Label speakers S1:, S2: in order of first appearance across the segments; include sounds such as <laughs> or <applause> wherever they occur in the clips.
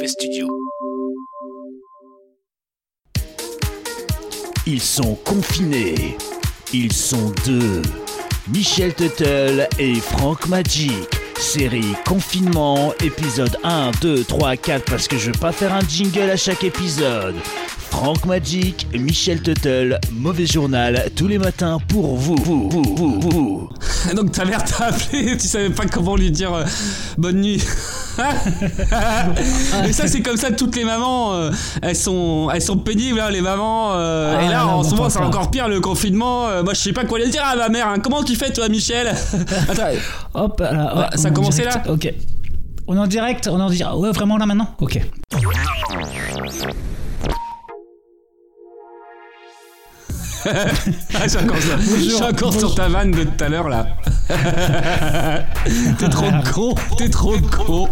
S1: Mauvais Studio. Ils sont confinés. Ils sont deux. Michel Tuttle et Franck Magic. Série Confinement, épisode 1, 2, 3, 4, parce que je veux pas faire un jingle à chaque épisode. Franck Magic, Michel Tuttle, Mauvais Journal, tous les matins pour vous. vous, vous, vous, vous.
S2: Donc ta mère t'a appelé, tu savais pas comment lui dire euh, bonne nuit. <laughs> <laughs> Et ça c'est comme ça toutes les mamans, euh, elles sont elles sont pénibles hein, les mamans. euh,
S3: Ah,
S2: et là
S3: non,
S2: en ce moment c'est encore pire le confinement. euh, moi je sais pas quoi lui dire à ma mère. hein. Comment tu fais toi Michel? <laughs> Attends,
S3: Hop,
S2: Ouais, ça a
S3: on est en
S2: commencé
S3: direct.
S2: là?
S3: Ok. On est en direct, on est en direct. Ouais, vraiment là maintenant? Ok. <laughs>
S2: Ah. Je suis encore sur ta vanne de tout à l'heure là. <laughs> T'es trop con, t'es trop con.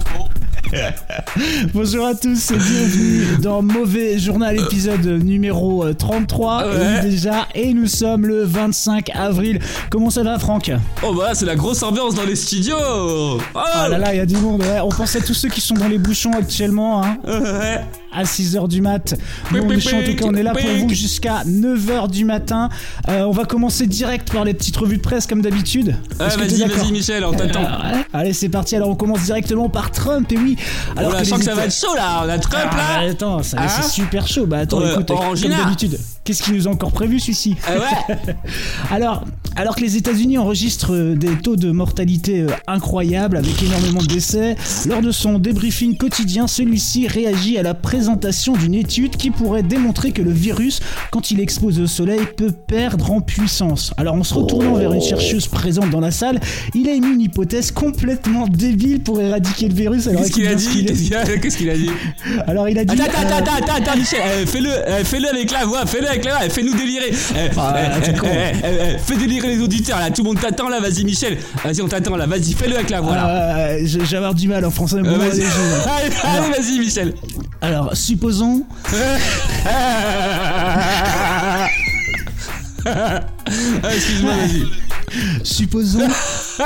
S2: <laughs>
S3: Bonjour à tous et bienvenue dans Mauvais Journal épisode numéro euh, 33
S2: Ouais.
S3: déjà et nous sommes le 25 avril. Comment ça va Franck?
S2: Oh bah c'est la grosse ambiance dans les studios. Oh,
S3: Ah là là, il y a du monde. ouais. On pense à tous ceux qui sont dans les bouchons actuellement hein, <laughs>
S2: Ouais.
S3: à 6h du mat. Nous, on est chaud, en tout cas, on est là pour vous jusqu'à 9h du matin. Euh, on va commencer direct par les petites revues de presse comme d'habitude.
S2: Ah, vas-y, vas-y Michel, on t'attend.
S3: Euh. Allez, c'est parti. Alors, on commence directement par Trump. Et oui, alors
S2: Oh là,
S3: que
S2: je sens que ça va être chaud là, on a Trump
S3: Ah,
S2: là.
S3: attends, ça
S2: Hein
S3: c'est super chaud. Bah attends,
S2: Ouais,
S3: écoute, comme d'habitude, qu'est-ce qui nous a encore prévu celui-ci?
S2: Ah ouais <laughs>
S3: Alors, alors que les États-Unis enregistrent euh, des taux de mortalité euh, incroyables avec énormément de décès, lors de son débriefing quotidien, celui-ci réagit à la présentation d'une étude qui pourrait démontrer que le virus, quand il expose au soleil, peut perdre en puissance. Alors, en se retournant vers une chercheuse présente dans la salle, il a émis une hypothèse complètement débile pour éradiquer le virus.
S2: Qu'est-ce qu'il a dit. <laughs> Qu'est-ce qu'il a dit
S3: Alors, il a dit.
S2: Attends, attends,
S3: euh,
S2: attends, attends, attends, Michel, fais-le, fais-le avec la voix, fais-le avec la voix, fais-nous délirer.
S3: Ah,
S2: fais délirer les auditeurs là, tout le monde t'attend là, vas-y Michel, vas-y on t'attend là, vas-y fais-le avec la voix là.
S3: euh, je- je vais avoir du mal en français.
S2: Euh,
S3: bon,
S2: vas-y,
S3: allez, <laughs>
S2: allez, vas-y Michel.
S3: Alors, supposons. <laughs>
S2: Ah, Excuse-moi, vas-y. <laughs>
S3: Supposons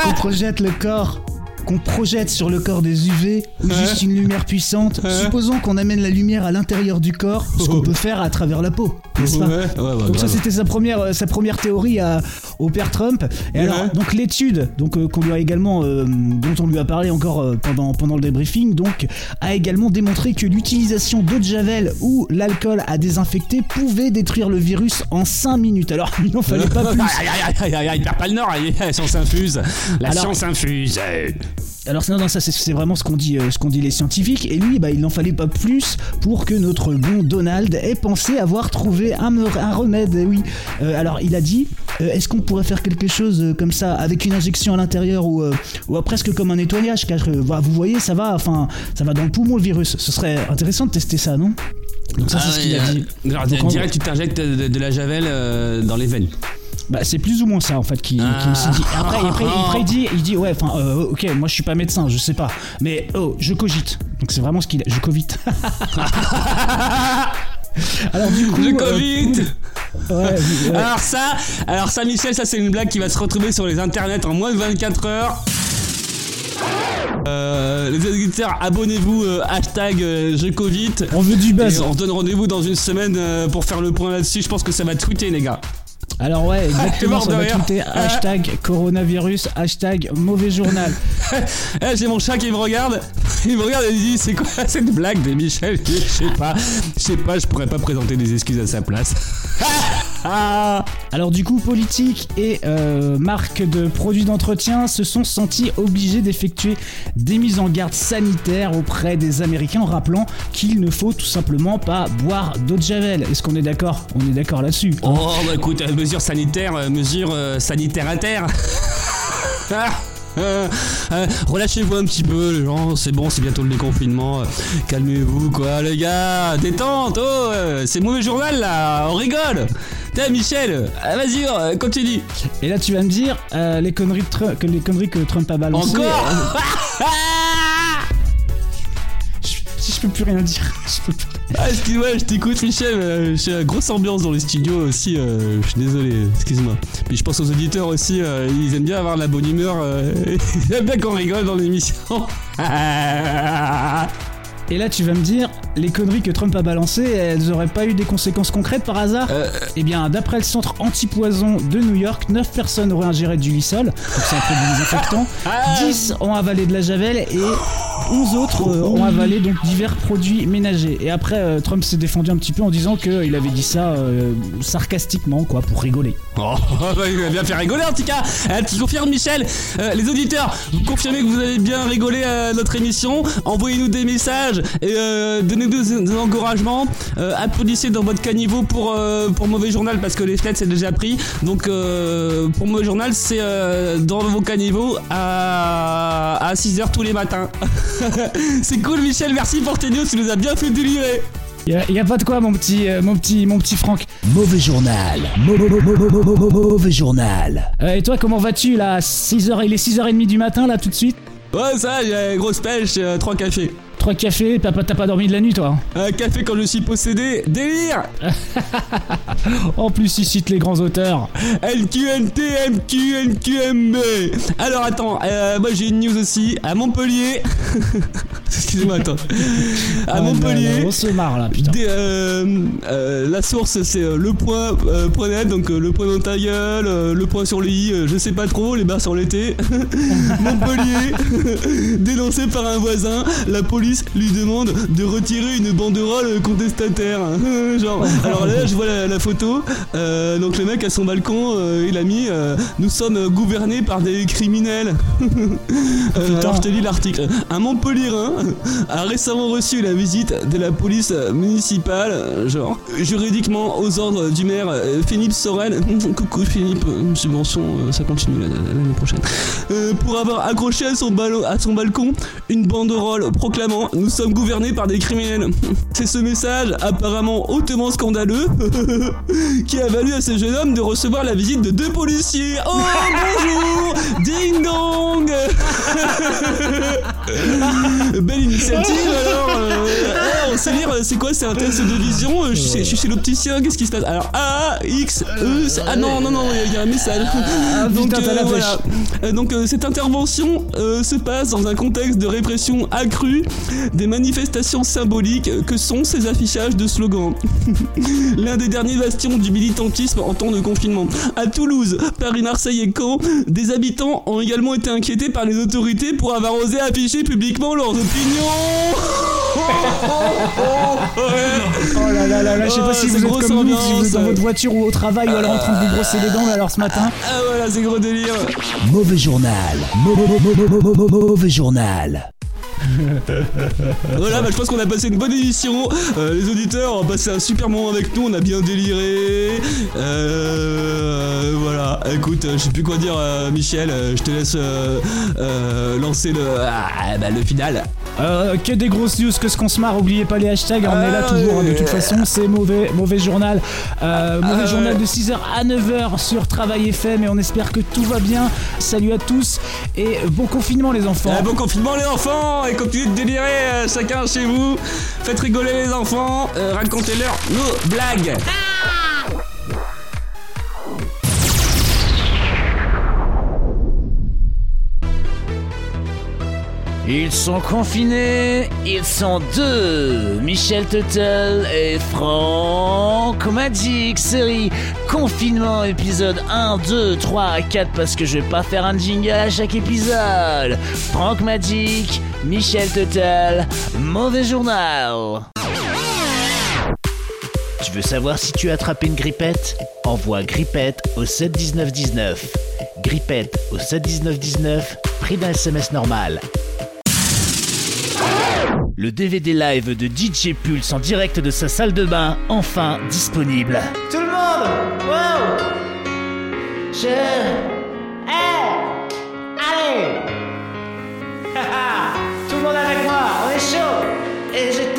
S3: qu'on projette le corps. Qu'on projette sur le corps des UV ou juste une lumière puissante. Supposons qu'on amène la lumière à l'intérieur du corps, ce qu'on peut faire à travers la peau, n'est-ce pas
S2: Ouais, ouais, ouais,
S3: donc ça c'était sa première euh, sa première théorie à- au père Trump. Et alors donc l'étude donc euh, qu'on lui a également euh, dont on lui a parlé encore euh, pendant pendant le débriefing donc a également démontré que l'utilisation d'eau de javel ou l'alcool à désinfecter pouvait détruire le virus en 5 minutes. Alors il n'en fallait pas <laughs> plus.
S2: Aïe, aïe, aïe, aïe, aïe, il perd pas le nord, aïe, la science infuse. La
S3: Alors-
S2: science infuse.
S3: Alors non, non, ça c'est- vraiment ce qu'on dit, euh, ce qu'on dit les scientifiques. Et lui, bah, il n'en fallait pas plus pour que notre bon Donald ait pensé avoir trouvé un, remède. eh Oui. Euh, alors il a dit, euh, est-ce qu'on pourrait faire quelque chose euh, comme ça avec une injection à l'intérieur ou, euh, ou euh, presque comme un nettoyage? Car euh, vous voyez, ça va, enfin, ça va dans le poumon le virus. Ce serait intéressant de tester ça, non? Donc ça c'est
S2: Ah
S3: ce qu'il a dit.
S2: Alors,
S3: Donc, en
S2: direct, tu t'injectes de, de la javel euh, dans les veines.
S3: Bah, c'est plus ou moins ça en fait qui, qui me s'est dit. Après, après, après, il dit, il dit ouais, enfin, euh, ok, moi je suis pas médecin, je sais pas, mais oh, je cogite. Donc c'est vraiment ce qu'il a, je covite. <laughs> Alors du coup,
S2: Je
S3: euh,
S2: Covid
S3: ouais, ouais.
S2: Alors ça, alors ça Michel, ça c'est une blague qui va se retrouver sur les internets en moins de 24 heures. Euh, les auditeurs, abonnez-vous, euh, hashtag je Covid.
S3: on veut du buzz.
S2: on se donne rendez-vous dans une semaine pour faire le point là-dessus. Je pense que ça va tweeter, les gars.
S3: Alors ouais, <laughs> exactement, ça va tweeter <laughs> hashtag coronavirus, hashtag mauvais journal. <laughs>
S2: Eh, J'ai mon chat qui me regarde. Il me regarde et il dit C'est quoi cette blague de Michel Je sais pas. Je sais pas, je pourrais pas présenter des excuses à sa place.
S3: Alors du coup, politique et euh, marques de produits d'entretien se sont sentis obligés d'effectuer des mises en garde sanitaires auprès des Américains en rappelant qu'il ne faut tout simplement pas boire d'eau de javel. Est-ce qu'on est d'accord? On est d'accord là-dessus.
S2: Oh bah écoute, euh, mesure sanitaire, euh, mesure euh, sanitaire à terre. <laughs> Ah, Relâchez-vous un petit peu, les gens. C'est bon, c'est bientôt le déconfinement. Calmez-vous, quoi, les gars. Détente. Oh, c'est mauvais journal là. On rigole. Tiens, Michel, euh, vas-y, euh, continue.
S3: Et là, tu vas me dire euh, les conneries de que les conneries que Trump a balancées.
S2: Encore <laughs>
S3: euh, je- peux plus rien dire, <laughs> je peux plus.
S2: Ah, excuse-moi, je t'écoute, Michel. euh, J'ai une grosse ambiance dans les studios aussi. euh, je suis désolé, excuse-moi. Puis je pense aux auditeurs aussi. euh, ils aiment bien avoir la bonne humeur. <laughs> ils aiment bien qu'on rigole dans l'émission.
S3: Et là, tu vas me dire, les conneries que Trump a balancées, elles auraient pas eu des conséquences concrètes par hasard
S2: Euh,
S3: Eh bien, d'après le centre anti-poison de New York, 9 personnes auraient ingéré du lysol, donc c'est un produit désinfectant,
S2: Ah.
S3: 10 ont avalé de la javel et 11 autres euh, ont avalé donc divers produits ménagers. Et après, euh, Trump s'est défendu un petit peu en disant qu'il avait dit ça euh, sarcastiquement, quoi, pour rigoler. <laughs>
S2: Oh, bah, il va bien faire rigoler en tout cas. Tu confirmes Michel Les auditeurs, vous confirmez que vous avez bien rigolé à notre émission Envoyez-nous des messages et donnez-nous des, des encouragements. Applaudissez dans votre caniveau pour, pour Mauvais Journal parce que les fenêtres c'est déjà pris. Donc pour Mauvais Journal c'est dans vos caniveaux à, à 6h tous les matins. <laughs> c'est cool Michel, merci pour tes news, tu nous as bien fait délirer.
S3: Y a, y a pas de quoi, mon petit, euh, mon petit, mon petit Franck.
S1: Mauvais journal. Mau- mau- mau- mau- mau- mau- mau- Mauvais journal.
S3: Euh, et toi, comment vas-tu là 6h, Il est 6h30 du matin là tout de suite?
S2: Ouais ça, j'ai grosse pêche, 3 cafés.
S3: Trois cafés, t'as pas, t'as pas dormi de la nuit toi
S2: Un café quand je suis possédé, délire <laughs>
S3: En plus, il cite les grands auteurs.
S2: LQNT, MQ, NQMB Alors attends, euh, moi j'ai une news aussi, à Montpellier <laughs> Excusez-moi, attends. À
S3: Ah,
S2: Montpellier,
S3: on se marre là, putain.
S2: des, euh, euh, la source c'est le point point net, donc le point dans ta gueule, le point sur le i, je sais pas trop, les barres sur l'été. <laughs> Montpellier, dénoncé par un voisin, la police lui demande de retirer une banderole contestataire. <laughs> Genre, alors là je vois la, la photo, euh, donc le mec à son balcon, euh, il a mis euh, Nous sommes gouvernés par des criminels. <laughs> Alors je te lis l'article. Un Montpellierin a récemment reçu la visite de la police municipale, genre juridiquement aux ordres du maire Philippe Soren. <laughs> Coucou Philippe, subvention, ça continue la- la- l'année prochaine. Pour avoir accroché à son, à son balcon une banderole proclamant Nous sommes gouvernés par des criminels. <laughs> C'est ce message, apparemment hautement scandaleux, <laughs> qui a valu à ce jeune homme de recevoir la visite de deux policiers. Oh bonjour <laughs> Ding dong Belle initiative euh, sait lire, c'est quoi C'est un test de vision euh, je, suis, je suis chez l'opticien, qu'est-ce qui se passe? Alors A, X, E, c'est- ah non, non, non, il y a- un message. donc,
S3: putain, t'as la
S2: voilà. Euh, donc euh, cette intervention euh, se passe dans un contexte de répression accrue des manifestations symboliques que sont ces affichages de slogans. <laughs> L'un des derniers bastions du militantisme en temps de confinement. À Toulouse, Paris, Marseille et Caen, des habitants ont également été inquiétés par les autorités pour avoir osé afficher publiquement leurs opinions. <laughs>
S3: Oh là là là là, je sais
S2: Oh,
S3: pas si
S2: c'est
S3: vous êtes comme nous, si vous êtes dans votre voiture ou au travail ou alors en train de vous brosser les dents, alors ce matin.
S2: Ah voilà, c'est gros délire.
S1: Mauvais journal. Mau- mau- mau- mau- mau- mau- mau- Mauvais journal.
S2: Voilà, bah, je pense qu'on a passé une bonne émission. Euh, les auditeurs ont passé un super moment avec nous. On a bien déliré. Euh, voilà. Écoute, euh, je sais plus quoi dire, euh, Michel. je te laisse euh, euh, lancer le, ah, bah, le final.
S3: Euh, que des grosses news, que ce qu'on se marre, oubliez pas les hashtags, on est là
S2: Ah,
S3: toujours hein, de toute façon, c'est mauvais, mauvais journal. Euh, mauvais
S2: Ah,
S3: journal de 6h à 9h sur Travail FM et on espère que tout va bien. Salut à tous et bon confinement les enfants.
S2: Euh, bon confinement, les enfants. Et continuez de délirer euh, chacun chez vous. Faites rigoler les enfants. euh, Racontez-leur nos blagues.
S1: Ils sont confinés, ils sont deux, Michel Tuttle et Franck Magic, série confinement épisode 1, 2, 3, 4 parce que je vais pas faire un jingle à chaque épisode. Franck Magic, Michel Tuttle, mauvais journal. Tu veux savoir si tu as attrapé une grippette? Envoie grippette au 71919. Grippette au 71919, prix d'un SMS normal. Le DVD live de DJ Pulse en direct de sa salle de bain, enfin disponible.
S4: Tout le monde Wow Je... Hey Allez <laughs> Tout le monde avec moi, on est chaud Et j'étais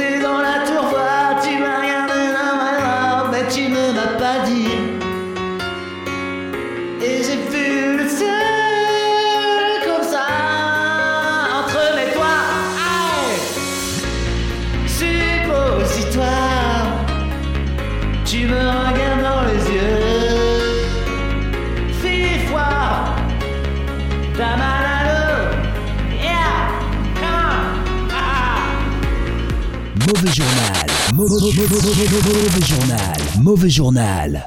S1: Mauvais journal. Mauvais journal. Mauvais journal.